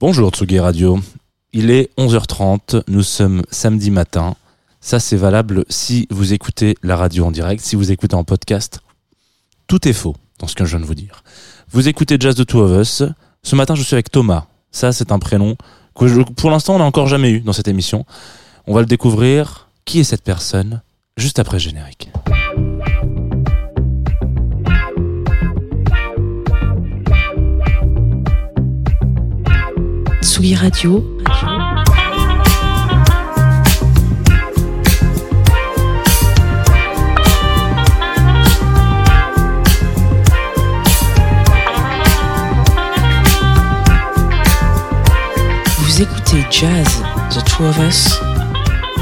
Bonjour Tsugi Radio. Il est 11h30, nous sommes samedi matin. Ça c'est valable si vous écoutez la radio en direct, si vous écoutez en podcast. Tout est faux dans ce que je viens de vous dire. Vous écoutez Jazz de Two of Us. Ce matin je suis avec Thomas. Ça c'est un prénom que je- pour l'instant on n'a encore jamais eu dans cette émission. On va le découvrir. Qui est cette personne? Juste après le générique. Tsugi Radio, vous écoutez Jazz The Two of Us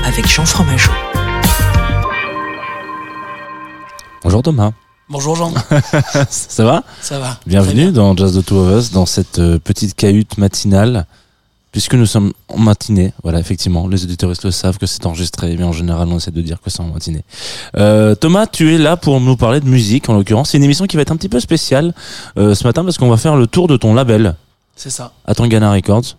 avec Jean Fromageau. Bonjour Thomas. Bonjour Jean, Ça va? Ça va. Bienvenue dans Jazz the Two of Us, dans cette euh, petite cahute matinale, puisque nous sommes en matinée. Voilà, effectivement, les auditeuristes le savent que c'est enregistré, mais en général, on essaie de dire que c'est en matinée. Euh, Thomas, tu es là pour nous parler de musique, en l'occurrence. C'est une émission qui va être un petit peu spéciale euh, ce matin, parce qu'on va faire le tour de ton label, C'est ça. Atangana Records.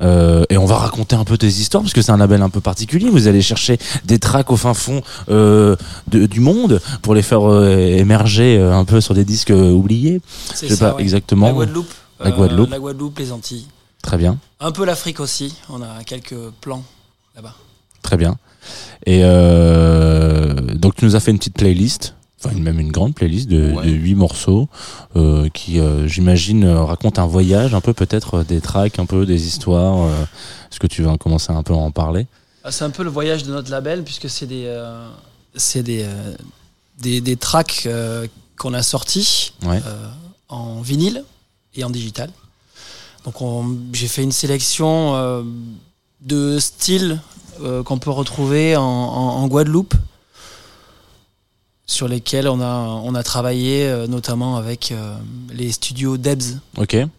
Euh, et on va raconter un peu tes histoires parce que c'est un label un peu particulier. Vous allez chercher des tracks au fin fond euh, de- du monde pour les faire euh, émerger un peu sur des disques oubliés. C'est Je sais ça, pas ouais. exactement. La Guadeloupe. La Guadeloupe. La Guadeloupe, les Antilles. Très bien. Un peu l'Afrique aussi. On a quelques plans là-bas. Très bien. Et euh, donc tu nous as fait une petite playlist, enfin même une grande playlist de, Ouais. de 8 morceaux euh, qui, euh, j'imagine, racontent un voyage, un peu peut-être des tracks, un peu des histoires. euh, Est-ce que tu vas commencer un peu à en parler? Ah, C'est un peu le voyage de notre label puisque c'est des, euh, c'est des, euh, des, des tracks euh, qu'on a sortis Ouais. euh, en vinyle et en digital. Donc on- j'ai fait une sélection euh, de styles euh, qu'on peut retrouver en, en- en Guadeloupe, sur lesquels on a, on a travaillé euh, notamment avec les studios Debs,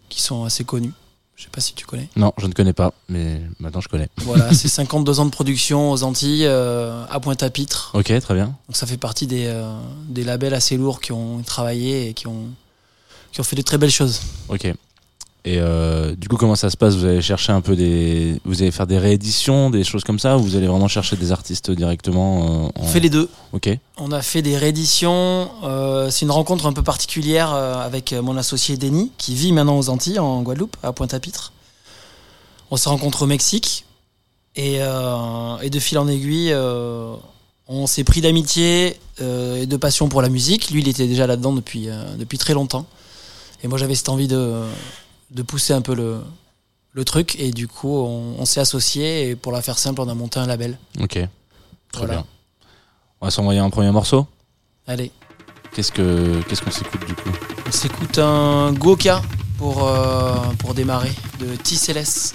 qui sont assez connus. Je sais pas si tu connais. Non, je ne connais pas, mais maintenant je connais. Voilà, c'est 52 ans de production aux Antilles, à Pointe-à-Pitre. Ok, très bien. Donc ça fait partie des, des labels assez lourds qui ont travaillé et qui ont, qui ont fait de très belles choses. Ok. Et euh, du coup, comment ça se passe? Vous allez chercher un peu des, vous allez faire des rééditions, des choses comme ça, ou vous allez vraiment chercher des artistes directement euh, en... On fait les deux. Ok. On a fait des rééditions. euh, c'est une rencontre un peu particulière avec mon associé Denis, qui vit maintenant aux Antilles, en Guadeloupe, à Pointe-à-Pitre. On s'est rencontrés au Mexique. Et, et de fil en aiguille, on s'est pris d'amitié et de passion pour la musique. Lui, il était déjà là-dedans depuis, depuis très longtemps. Et moi, j'avais cette envie de, de pousser un peu le, le truc. Et du coup, on, on s'est associés. Et pour la faire simple, on a monté un label. Ok. Très Voilà. bien. On va s'envoyer un premier morceau. Allez. Qu'est-ce que qu'est-ce qu'on s'écoute du coup? On s'écoute un Goka pour, euh, pour démarrer de Tisseles.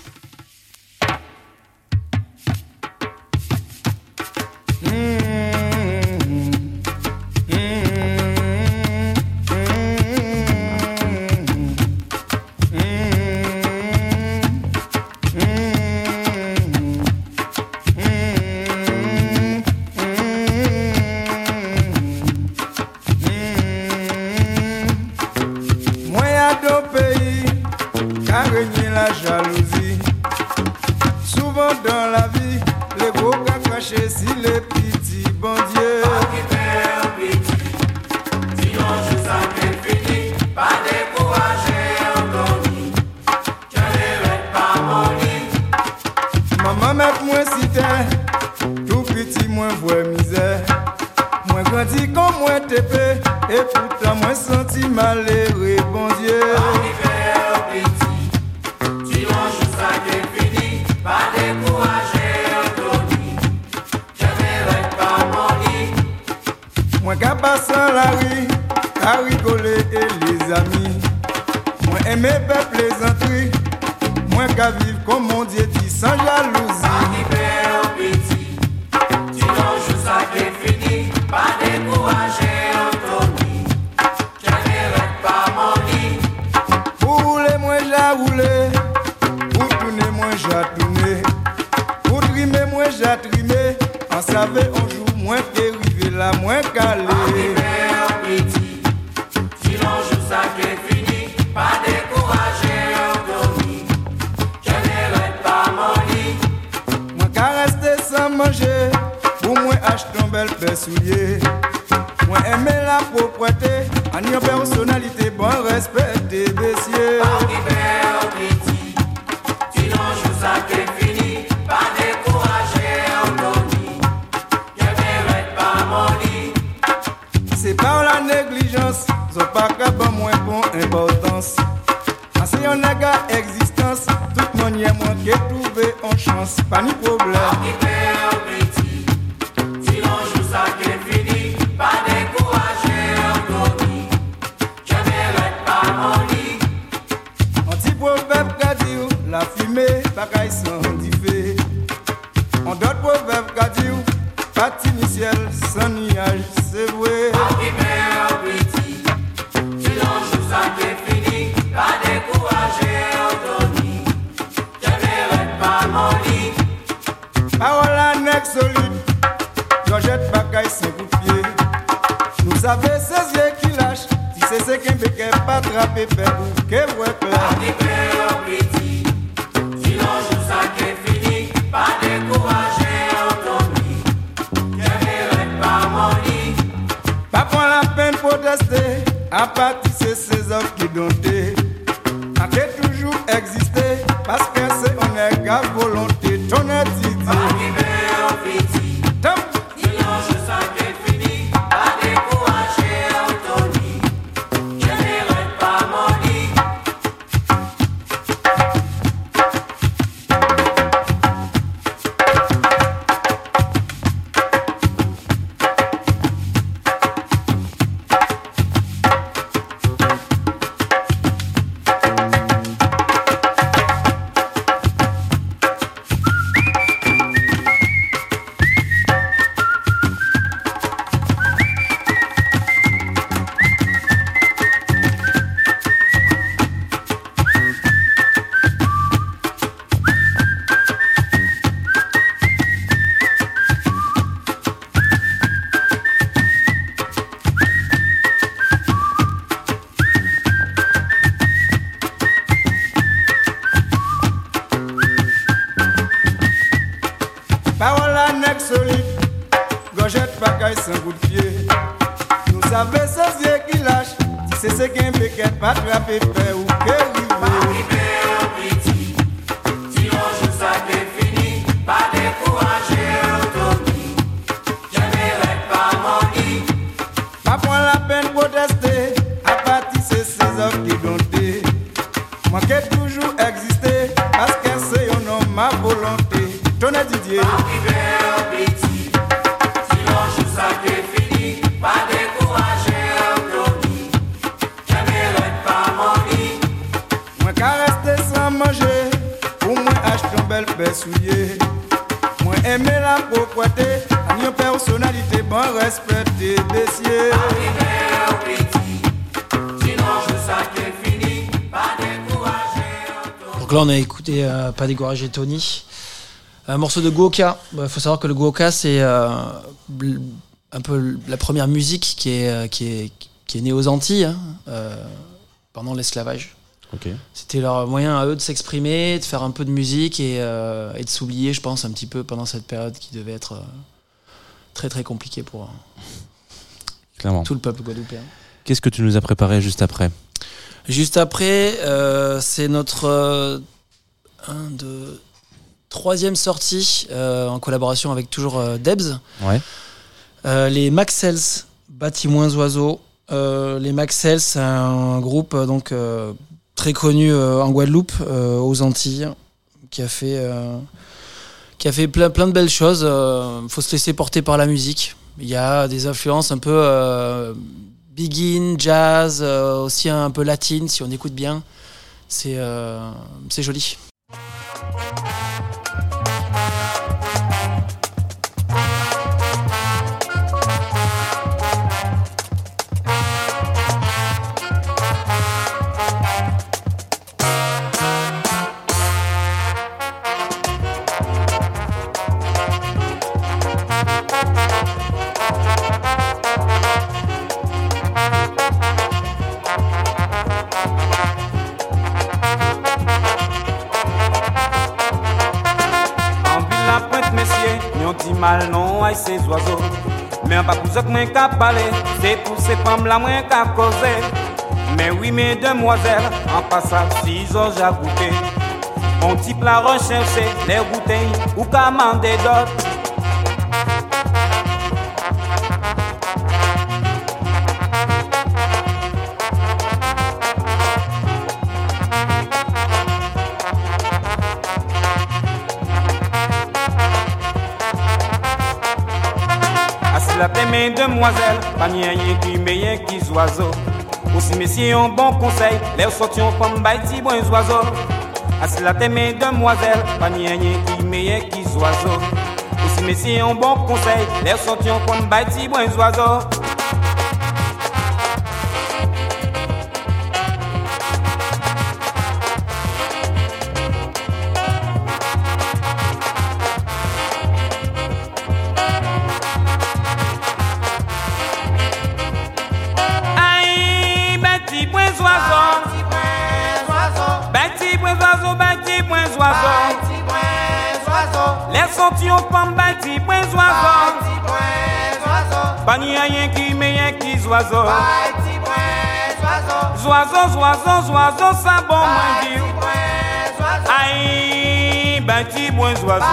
Propreté, en une personnalité, bon respect des baissiers. C'est par la négligence, sont pas capable moins importance. Assez on nègre existence, toute manière moins que trouver en chance, pas ni problème. Pas Pas Tony. Un morceau de Goka. Il faut savoir que le Goka, c'est euh, un peu la première musique qui est, euh, qui est, qui est née aux Antilles hein, euh, pendant l'esclavage. Ok. C'était leur moyen à eux de s'exprimer, de faire un peu de musique et, euh, et de s'oublier, je pense, un petit peu pendant cette période qui devait être très très compliquée pour Clairement. tout le peuple guadeloupéen. Qu'est-ce que tu nous as préparé juste après? Juste après, euh, c'est notre un, deux, troisième sortie euh, en collaboration avec toujours euh, Debs. Ouais. Euh, les Maxels, bâtis moins oiseaux. Les Maxels, c'est un groupe donc très connu en Guadeloupe, aux Antilles, qui a fait qui a fait plein plein de belles choses. Il faut se laisser porter par la musique. Il y a des influences un peu begin, jazz, aussi un peu latine si on écoute bien. C'est c'est joli. Bye. Ces oiseaux. Mais pas pour ça qu'à parler, c'est pour ces femmes là moi qu'à causer. Mais oui, mesdemoiselles, en passant six ans j'ai goûté. On type la rechercher les bouteilles ou commander d'autres. Mesdemoiselles, pas rien qui meilleur qui oiseaux. Aussi, messieurs, un bon conseil, les sortions comme baiti bon oiseaux. Assis la paix, mesdemoiselles, pas rien qui meilleur qui oiseaux. Aussi, messieurs, un bon conseil, les sortions comme baiti bon oiseaux. Pas ni rien qui meilleur qui oiseau. Oiseau, oiseau, oiseau, ça bon moi dire. Aïe, bâti point oiseau.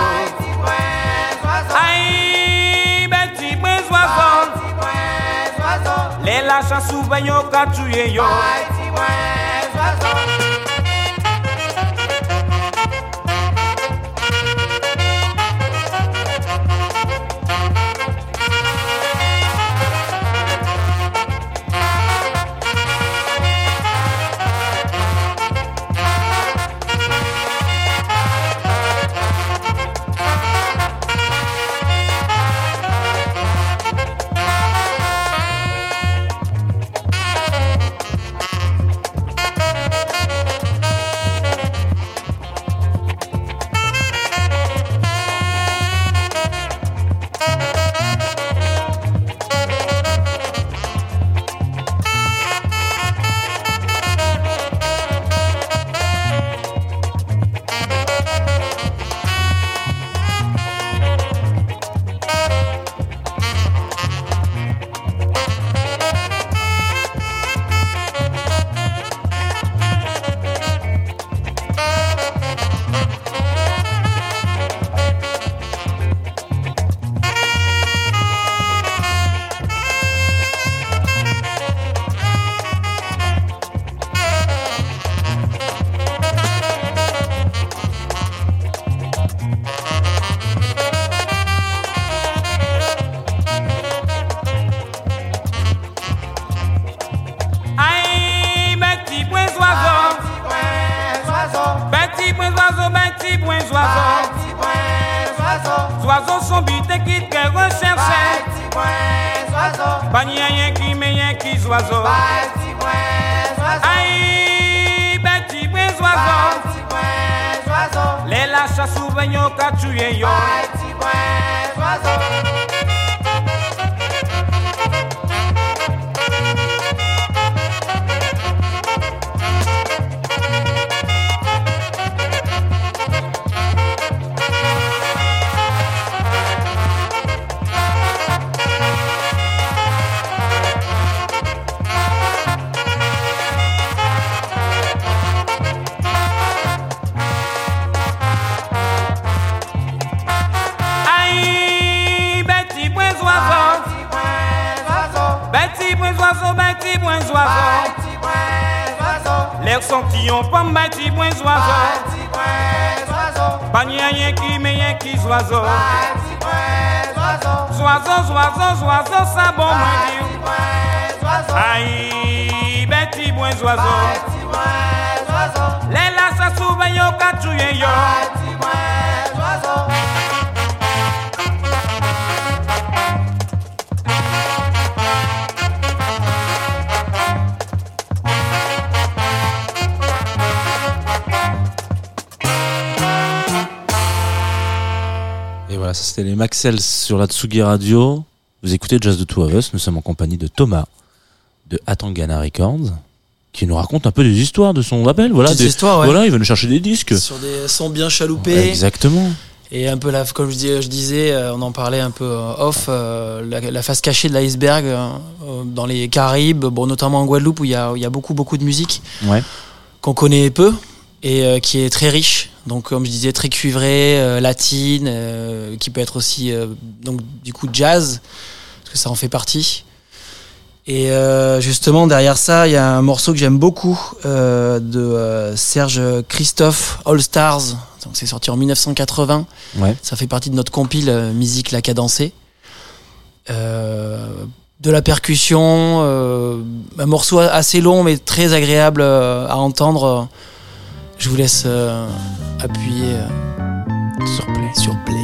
Aïe, bâti point oiseau. Les lâches souvent yo ka yo. Sentillon, pomme bâti point oiseau. Pas ni rien qui meilleur qui oiseau. Oiseau, oiseau, oiseau, ça bon moi dire. Aïe, bâti point oiseau. Les là ça souvent yo ka tuye yo. C'était les Maxels sur la Tsugi Radio. Vous écoutez Jazz de Two of Us. Nous sommes en compagnie de Thomas de Atangana Records qui nous raconte un peu des histoires de son label. Voilà, des, histoires, ouais. il va nous chercher des disques sur des sons bien chaloupés. Exactement. Et un peu la, comme je, disais, euh, on en parlait un peu euh, off, euh, la, face cachée de l'iceberg dans les Caraïbes, bon, notamment en Guadeloupe où il y a, beaucoup beaucoup de musique qu'on connaît peu et qui est très riche donc, comme je disais, très cuivré, euh, latine, euh, qui peut être aussi, euh, donc, du coup, jazz, parce que ça en fait partie. Et justement, derrière ça, il y a un morceau que j'aime beaucoup de Serge Christophe, All Stars. Donc, c'est sorti en 1980. Ouais. Ça fait partie de notre compile Musique la cadencée. de la percussion, un morceau assez long mais très agréable à entendre je vous laisse euh, appuyer euh, sur play.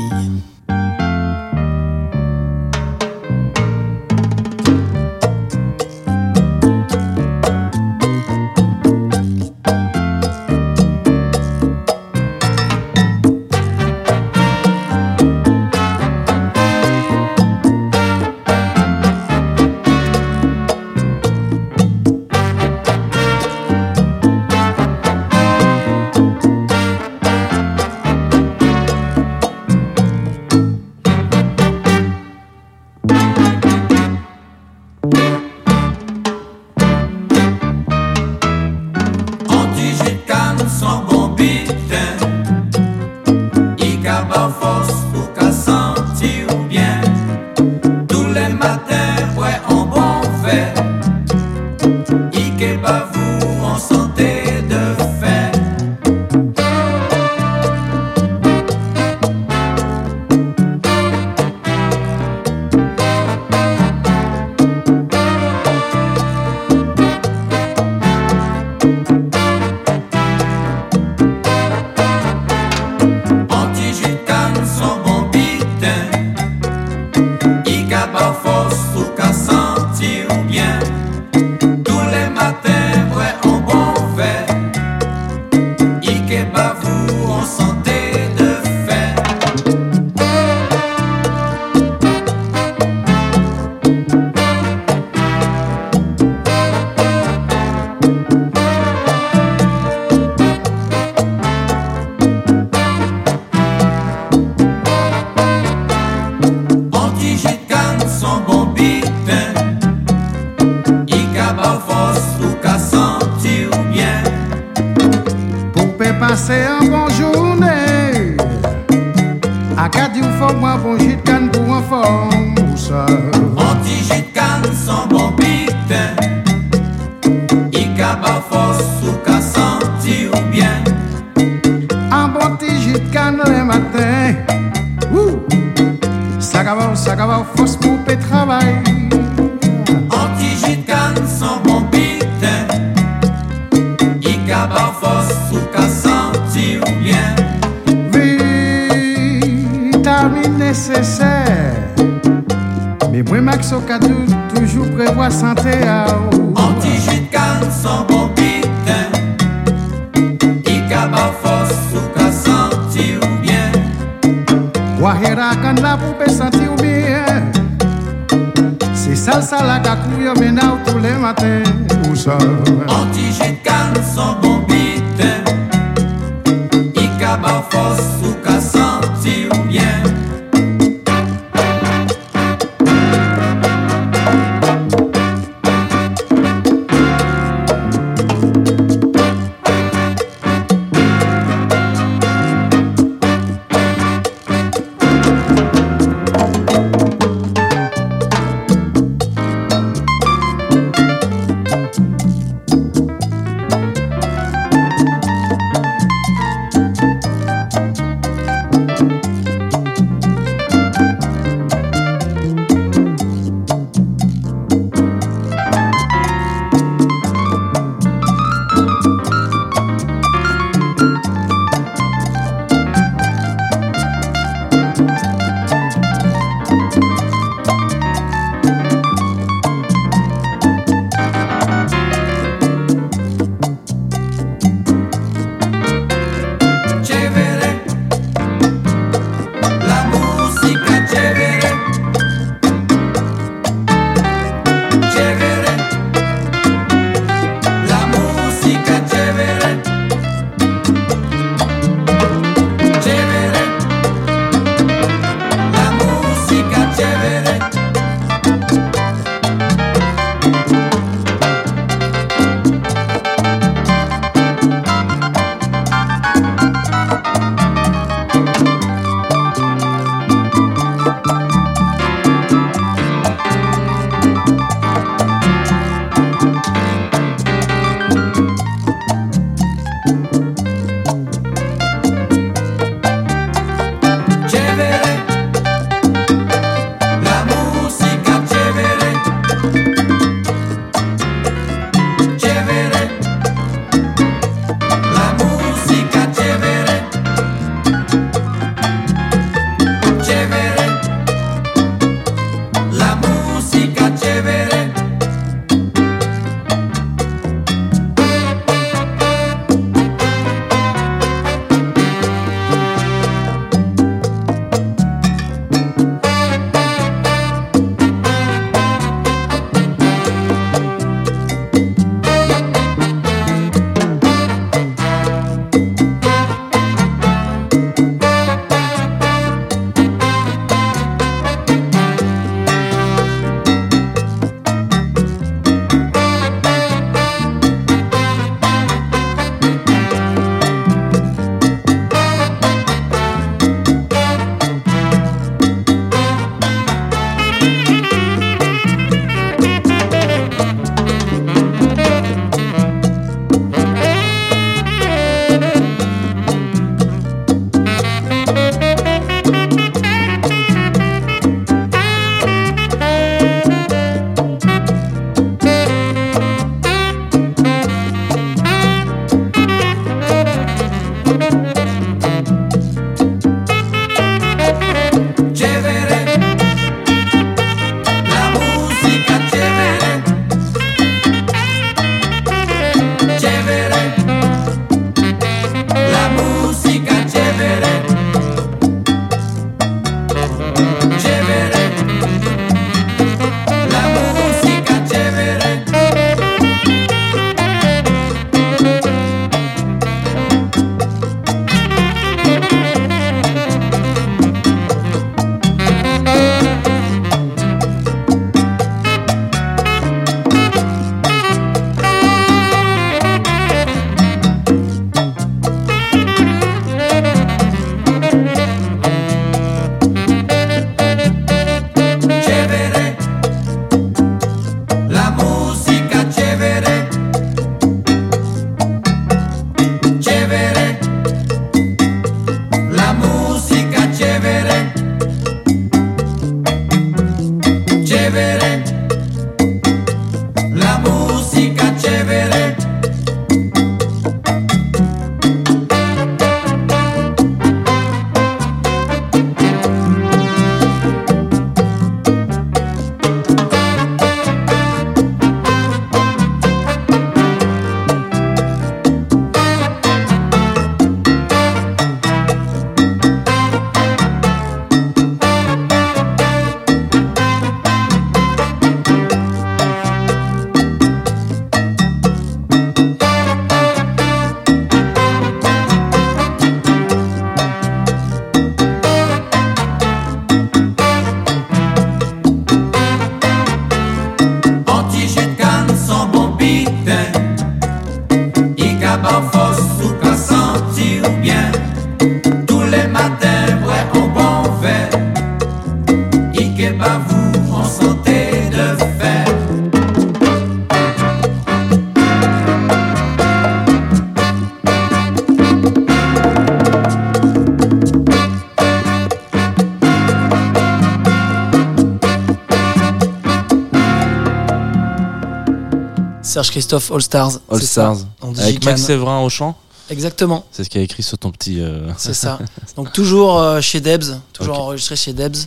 Christophe All Stars. All ça. Stars. On dit Avec. Max Séverin au chant. Exactement, C'est ce qui a écrit sur ton petit. euh, c'est ça. Donc toujours euh, chez Debs, toujours enregistré chez Debs,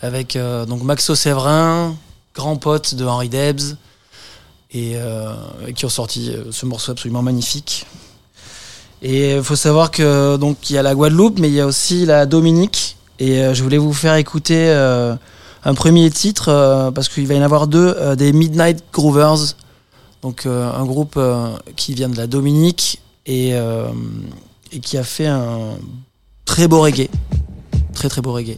avec euh, donc Maxo Séverin, grand pote de Henri Debs, et qui ont sorti ce morceau absolument magnifique. Et il faut savoir que donc il y a la Guadeloupe, mais il y a aussi la Dominique. Et je voulais vous faire écouter un premier titre parce qu'il va y en avoir deux, des Midnight Groovers. Donc euh, un groupe euh, qui vient de la Dominique euh, et qui a fait un très beau reggae. Très très beau reggae.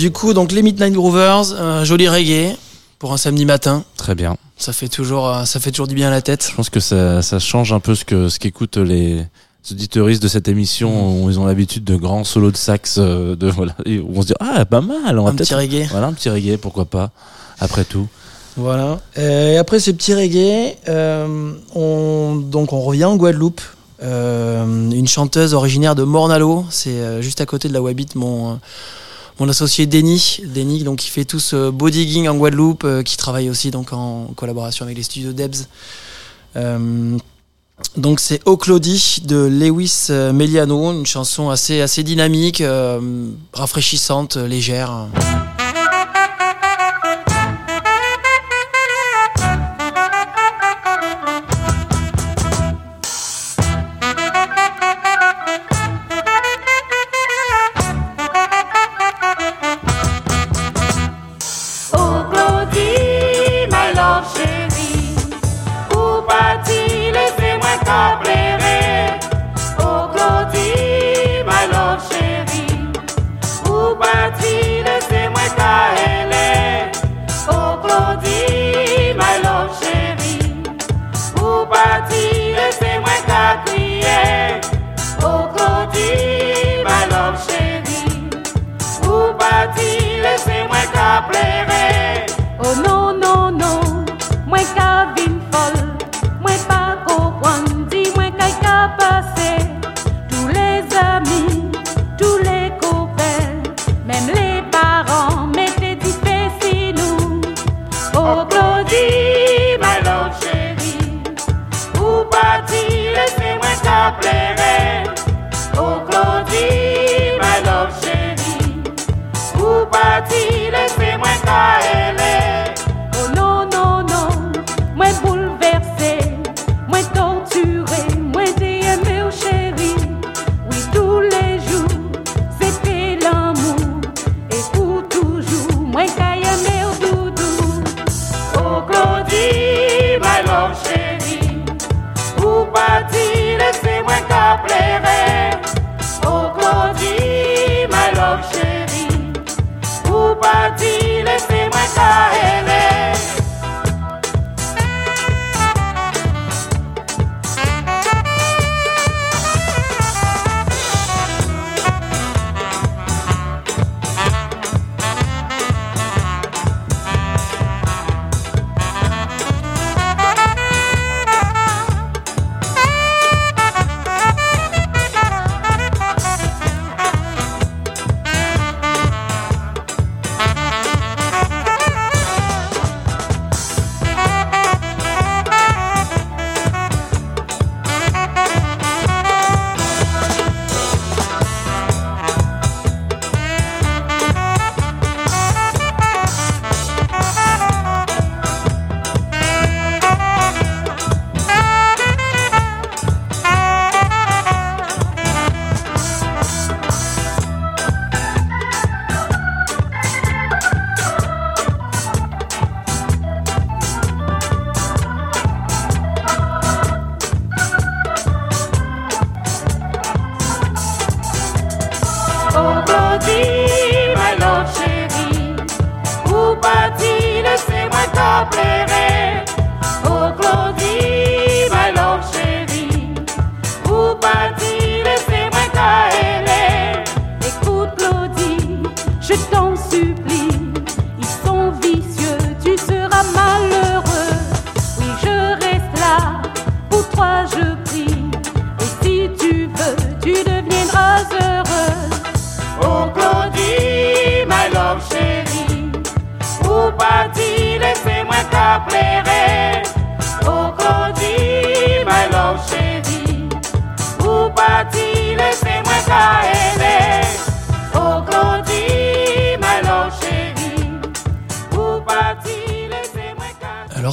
Du coup, donc les Midnight Groovers, un joli reggae pour un samedi matin. Très bien. Ça fait toujours, euh, ça fait toujours du bien à la tête. Je pense que ça, ça change un peu ce que ce qu'écoutent les auditeuristes de cette émission où ils ont l'habitude de grands solos de sax euh, de voilà où on se dit ah pas mal on va Un petit reggae. voilà un petit reggae pourquoi pas après tout Voilà. Et après ce petit reggae, euh, on, donc on revient en Guadeloupe. Euh, une chanteuse originaire de Mornalo, c'est euh, juste à côté de là où habite mon, euh, mon associé Denis. Denis, qui fait tout ce beau digging en Guadeloupe, euh, qui travaille aussi donc en collaboration avec les studios Debs. Euh, donc c'est O Claudie de Lewis euh, Meliano, une chanson assez, dynamique, euh, rafraîchissante, légère.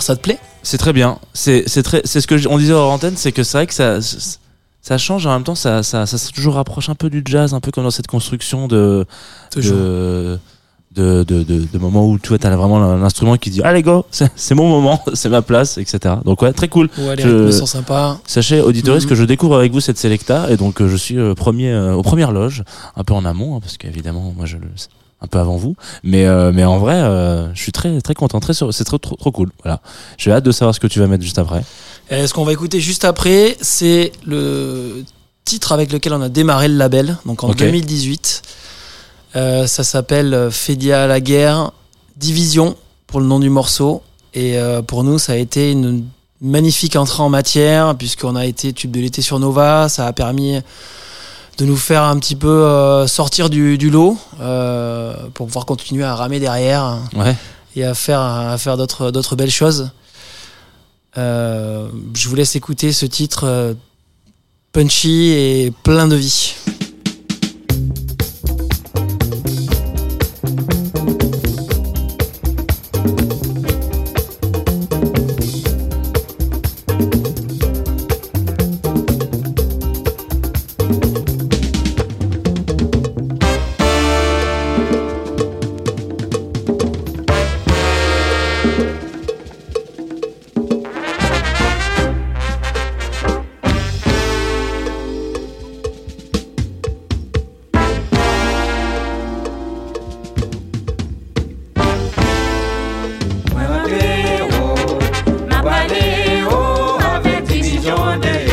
Ça te plaît? C'est très bien. C'est c'est très c'est ce que on disait hors antenne c'est que c'est vrai que ça ça change en même temps ça ça ça se toujours rapproche un peu du jazz un peu comme dans cette construction de de de, de, de, moments où tu vois t'as vraiment l'instrument qui dit allez go c'est mon moment c'est ma place etc donc ouais très cool. Ouais, les Je- sont sympas. Sachez, auditeurs, Mhm. que je découvre avec vous cette Selecta et donc euh, je suis euh, premier euh, aux premières loges, un peu en amont, hein, parce qu'évidemment, moi je le, un peu avant vous. Mais, euh, mais en vrai, euh, je suis très, très content. Très, sur- c'est trop, trop, trop cool. Voilà. J'ai hâte de savoir ce que tu vas mettre juste après. Et ce qu'on va écouter juste après, c'est le titre avec lequel on a démarré le label, donc en Ok. 2018. Euh, ça s'appelle euh, Fédia à la guerre, Division pour le nom du morceau. Et euh, pour nous, ça a été une magnifique entrée en matière, puisqu'on a été tube de l'été sur Nova. Ça a permis de nous faire un petit peu euh, sortir du, du lot euh, pour pouvoir continuer à ramer derrière Ouais. et à faire, à faire d'autres, d'autres belles choses. Euh, je vous laisse écouter ce titre punchy et plein de vie. Avek division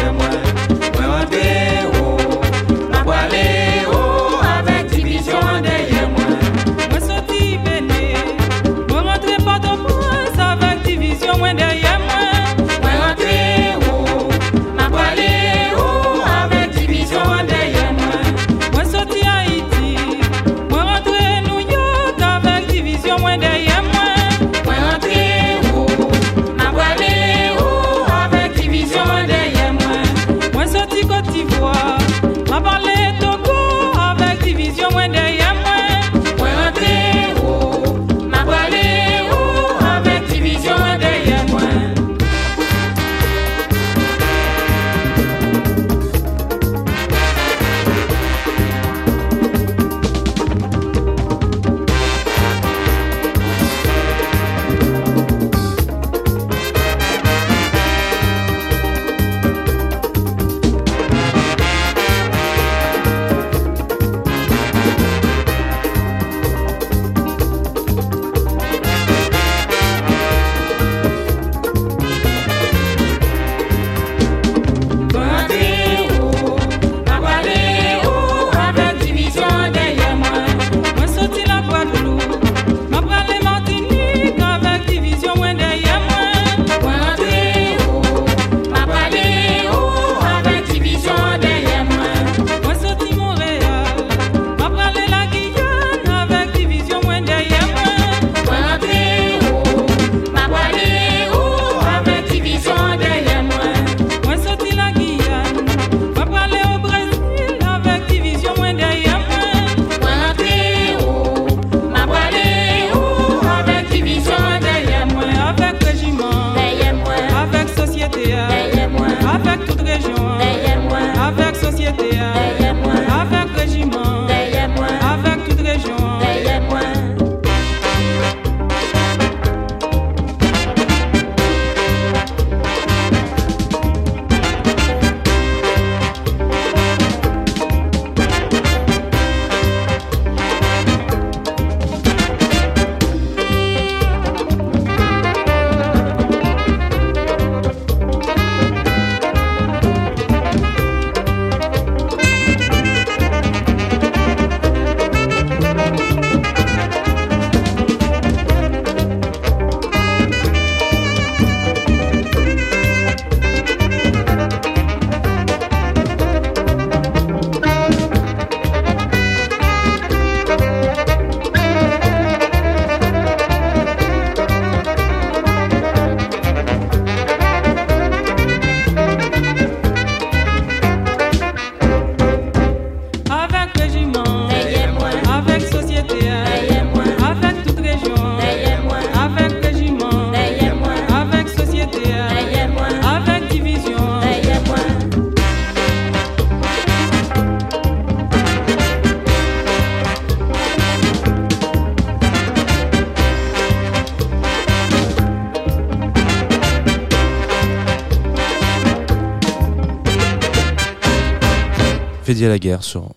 Fédier la guerre sur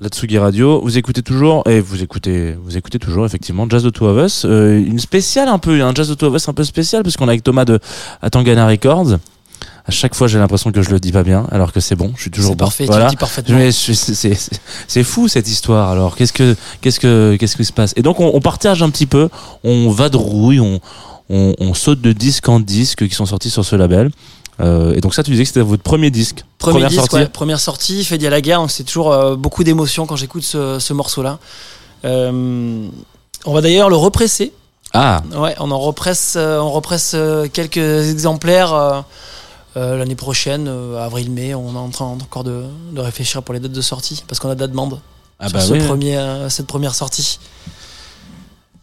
la Tsugi Radio. Vous écoutez toujours, et vous écoutez, vous écoutez toujours effectivement Jazz de Two of Us. Euh, une spéciale un peu, un Jazz de Two of Us un peu spécial, parce qu'on est avec Thomas de Atangana Records. À chaque fois, j'ai l'impression que je le dis pas bien, alors que c'est bon, je suis toujours bon. parfait, tu Voilà. le dis parfaitement. Mais c'est- fou cette histoire. Alors qu'est-ce que qu'est-ce que qu'est-ce qui se passe? Et donc on, on partage un petit peu, on vadrouille, on, on on saute de disque en disque qui sont sortis sur ce label. Euh, et donc ça, tu disais que c'était votre premier disque, Premier première disque, sortie. ouais, première sortie, fait à la guerre, donc c'est toujours euh, beaucoup d'émotions quand j'écoute ce, ce morceau-là. Euh, on va d'ailleurs le represser. Ah, Ouais, on en represse, on represse quelques exemplaires l'année prochaine, avril-mai. On est en train encore de, de réfléchir pour les dates de sortie parce qu'on a de la demande ah sur bah ce oui. premier, cette première sortie.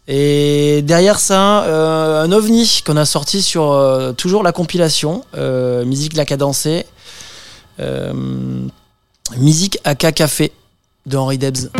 Et derrière ça, euh, un ovni qu'on a sorti sur euh, toujours la compilation, euh, musique la cadencée, musique AK Café de Henri Debs.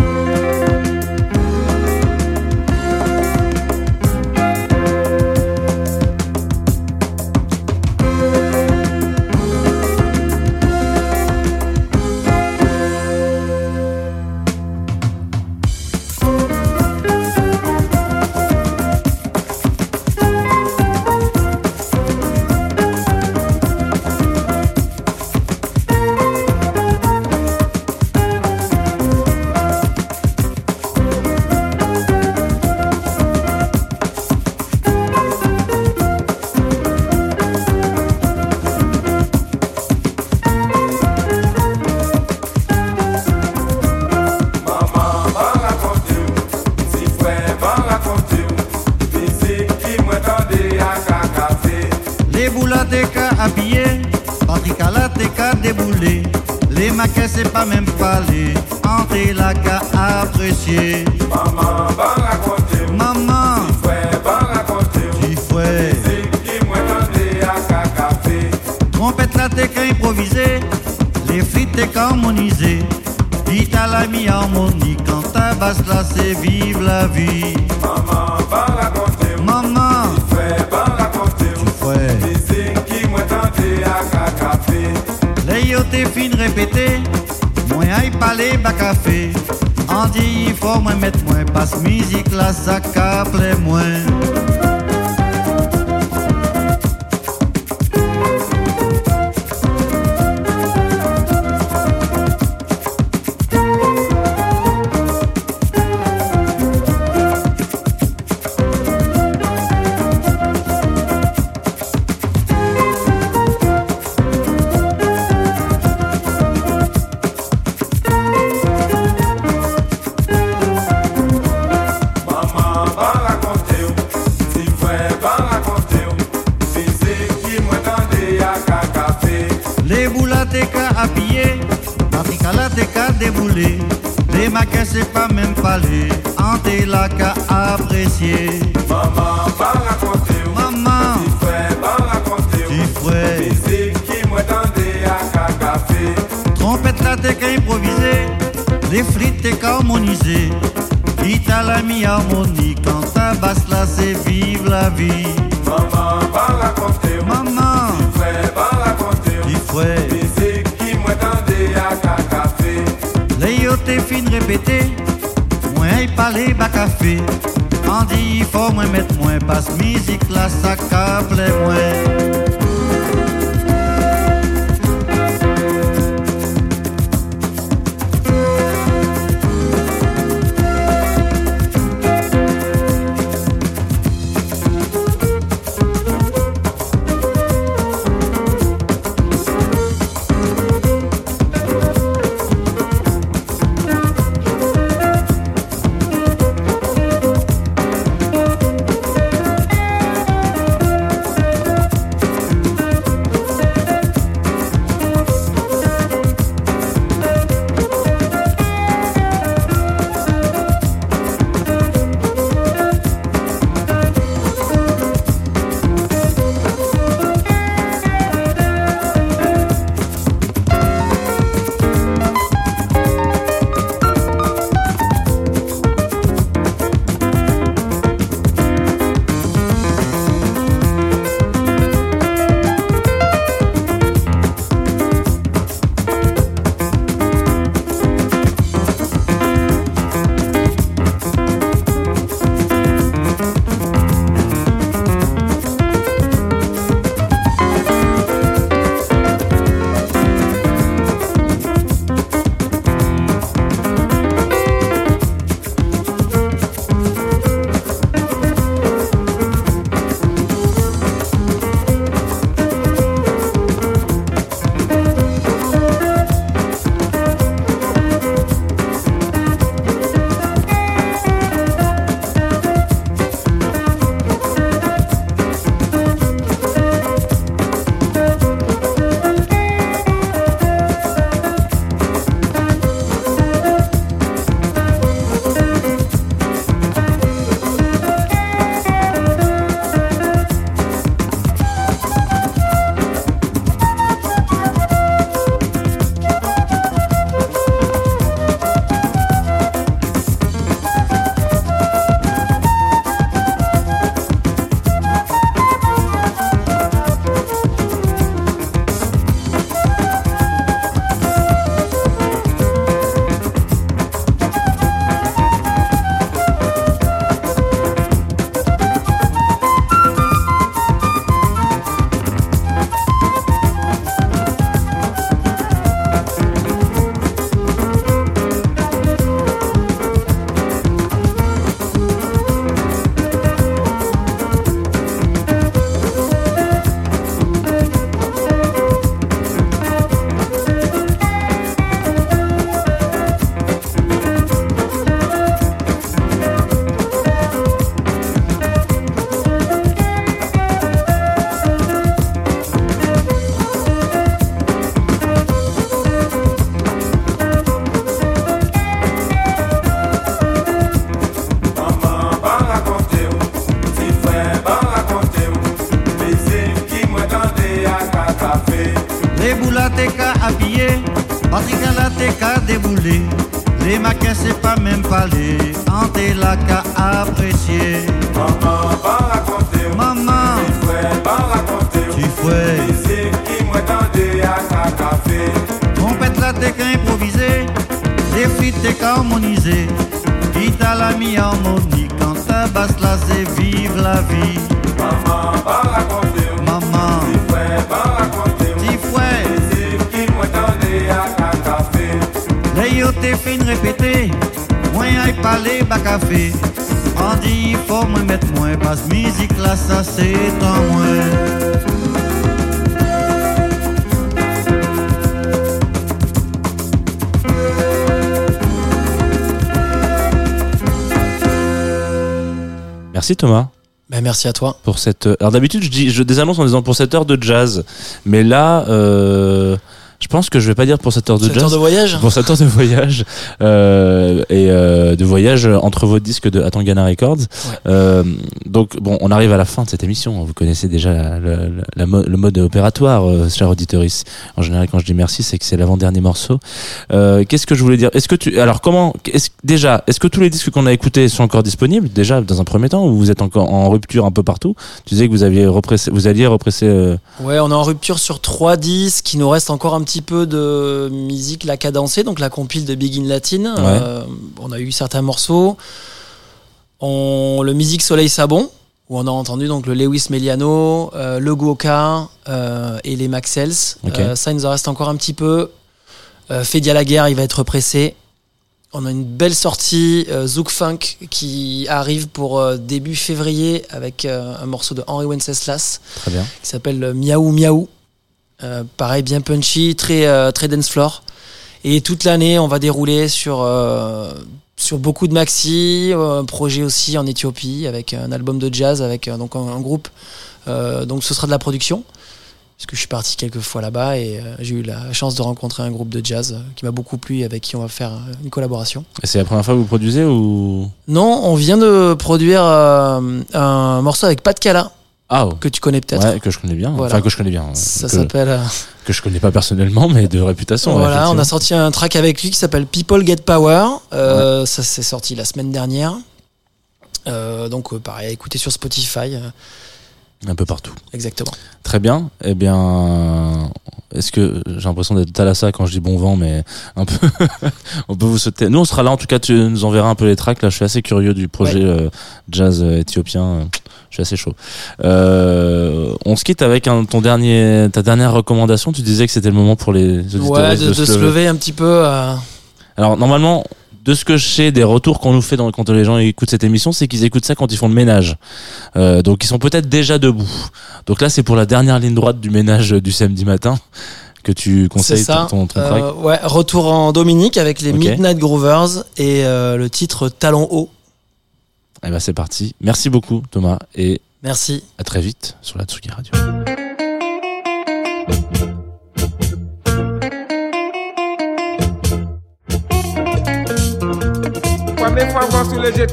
C'est pas même parler, André la qu'à apprécier. Maman va raconter Maman, frère va raconter petit frère, qui m'a tendé à café. trompette là t'es qu'à improviser, les frites t'es harmoniser. Dites à la mi-harmonie, quand ta basse là c'est vive la vie. Maman va raconter Maman, frère va raconter petit frère, qui m'a tendé à café. les yo t'es fin répété, moi aille parler bas café. Dit il faut moi mettre moins, passe musique là ça caple moins. Parler, Ante là qu'à apprécier. Maman va raconter ou, Maman, frère va raconter ou, petit frère, musique qui m'a tendé à café. trompette là t'es qu'à improviser. Les frites t'es qu'à harmoniser. À la mi-harmonie, quand ta basse là c'est vive la vie. Maman va raconter ou, Maman, frère va raconter ou, petit frère, musique qui m'a tendé à café. les yo t'es fin répété. Moi aille parler bas café. On dit il faut moins mettre moins, passe musique là ça caple moins. Répéter, moi aille parler bas café. On dit faut moi mettre moins, parce que musique là ça c'est en moins. Merci Thomas Ben, merci à toi. pour cette. Alors d'habitude je dis je désannonce en disant pour cette heure de jazz, mais là euh, pense que je vais pas dire pour cette heure de Cette jazz. heure de voyage Pour cette heure de voyage euh, et euh, de voyage entre vos disques de Atangana Records. Euh, donc bon, on arrive à la fin de cette émission. Vous connaissez déjà la- la- la mo- le mode opératoire, euh, cher auditoris. En général, quand je dis merci, c'est que c'est l'avant-dernier morceau. Euh, Qu'est-ce que je voulais dire? Est-ce que tu alors comment est déjà est-ce que tous les disques qu'on a écoutés sont encore disponibles? Déjà dans un premier temps ou vous êtes encore en rupture un peu partout? Tu disais que vous aviez repressé, vous alliez represser. euh, Ouais, on est en rupture sur trois disques. Il nous reste encore un petit peu de musique la cadencée, donc la compile de Big in Latin. Euh, on a eu certains morceaux. On, le musique Soleil Sabon, où on a entendu donc le Lewis Meliano, euh, le Goka euh, et les Maxels. Ça, il nous en reste encore un petit peu. À la guerre, il va être pressé. On a une belle sortie euh, Zouk Funk qui arrive pour euh, début février avec euh, un morceau de Henry Wenceslas Très bien. qui s'appelle Miaou Miaou. Euh, pareil, bien punchy, très, euh, très dance floor. Et toute l'année, on va dérouler sur, euh, sur beaucoup de maxi, euh, un projet aussi en Éthiopie avec un album de jazz, avec euh, donc un, un groupe. Euh, donc ce sera de la production, parce que je suis parti quelques fois là-bas et euh, j'ai eu la chance de rencontrer un groupe de jazz euh, qui m'a beaucoup plu et avec qui on va faire euh, une collaboration. Et c'est la première fois que vous produisez ou? Non, on vient de produire euh, un morceau avec Pat Cala, Ah oh. que tu connais peut-être. Ouais, que je connais bien. Voilà. Enfin, que je connais bien. Ça que, s'appelle. euh, que je connais pas personnellement, mais de réputation. Voilà, on a sorti un track avec lui qui s'appelle People Get Power. Euh, Ça s'est sorti la semaine dernière. Euh, donc pareil, écoutez sur Spotify. un peu partout. exactement. Très bien. Eh bien, est-ce que j'ai l'impression d'être Thalassa quand je dis bon vent, mais un peu. on peut vous sauter. Nous, on sera là. En tout cas, tu nous enverras un peu les tracks. Là, je suis assez curieux du projet jazz éthiopien. Je suis assez chaud. Euh, on se quitte avec un, ton dernier, ta dernière recommandation. Tu disais que c'était le moment pour les auditeurs Ouais, de, de se lever un petit peu. euh, Alors normalement, de ce que je sais des retours qu'on nous fait dans, quand les gens écoutent cette émission, c'est qu'ils écoutent ça quand ils font le ménage. Euh, donc ils sont peut-être déjà debout. Donc là, c'est pour la dernière ligne droite du ménage du samedi matin que tu conseilles ça. ton, ton, ton. Euh, ouais, retour en Dominique avec les. Midnight Groovers et euh, le titre Talon haut. Eh ben c'est parti. Merci beaucoup Thomas et Merci. à très vite sur la Tsugi Radio. Première fois voir sur le jet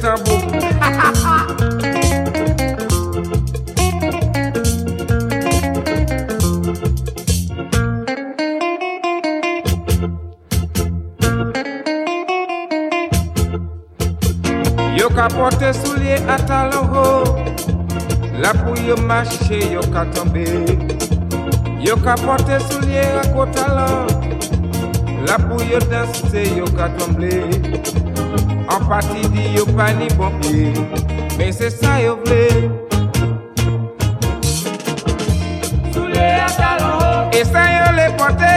Yo ka pote soulye atalan ho La pou yo mache yo ka tombe Yo ka pote soulye akotalan La pou yo danse yo ka tombe An pati di yo pa ni bon pie Men se sa yo vle. Soulye atalan ho E sa yo le pote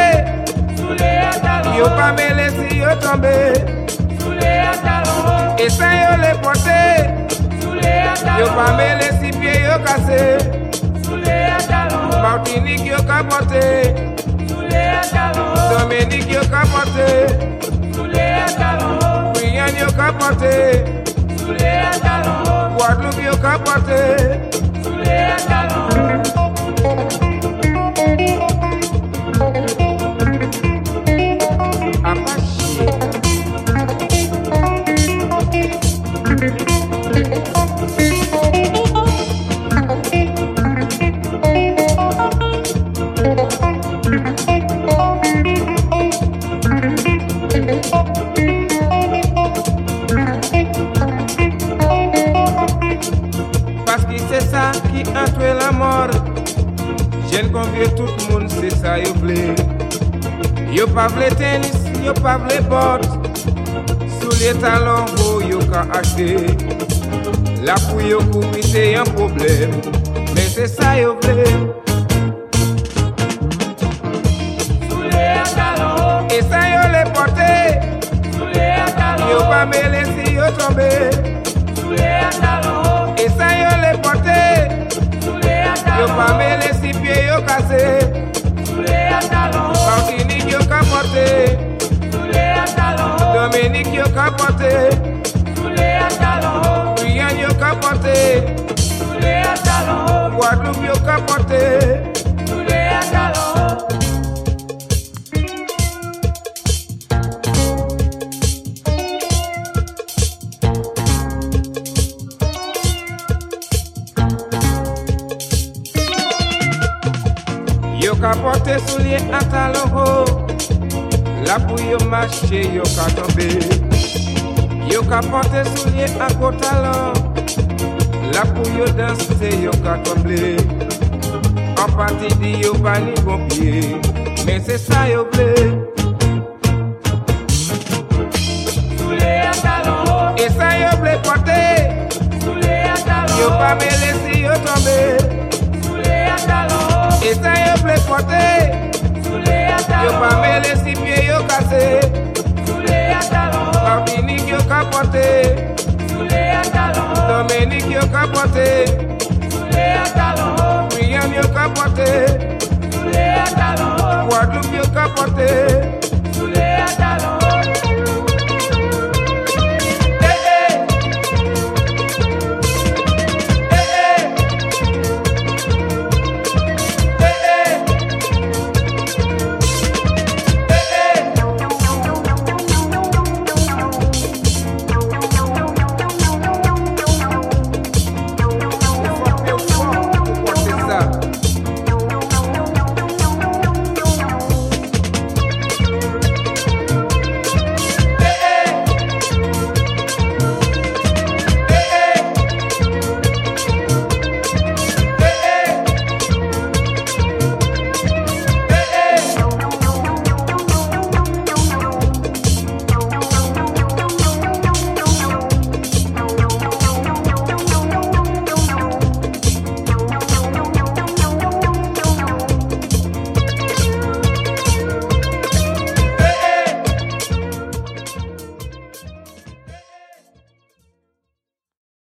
Soulye atalan ho Yo pa mele si yo tombe Et ça yo les porte Yo pas mêlé si pied yo cassé Martinique yo ka porte Dominique yo ka porte Guyane yo ka porte Guadeloupe yo ka porte Apache Men se se yo ka tomble An pati di yo pa ni bon pie Men se sa yo ble Soule a talon ho. E sa yo ble pote. Soule e a talon ho. Yo pa me lesi yo tombe Soule a talon ho. E sa yo ble pote. Soule a talon ho. Yo pa me lesi pie yo kase. Soule a talon ho. Pabinik yo ka pote. Soule a talon ho. Domenik yo ka pote. Guadeloupe yo ka porte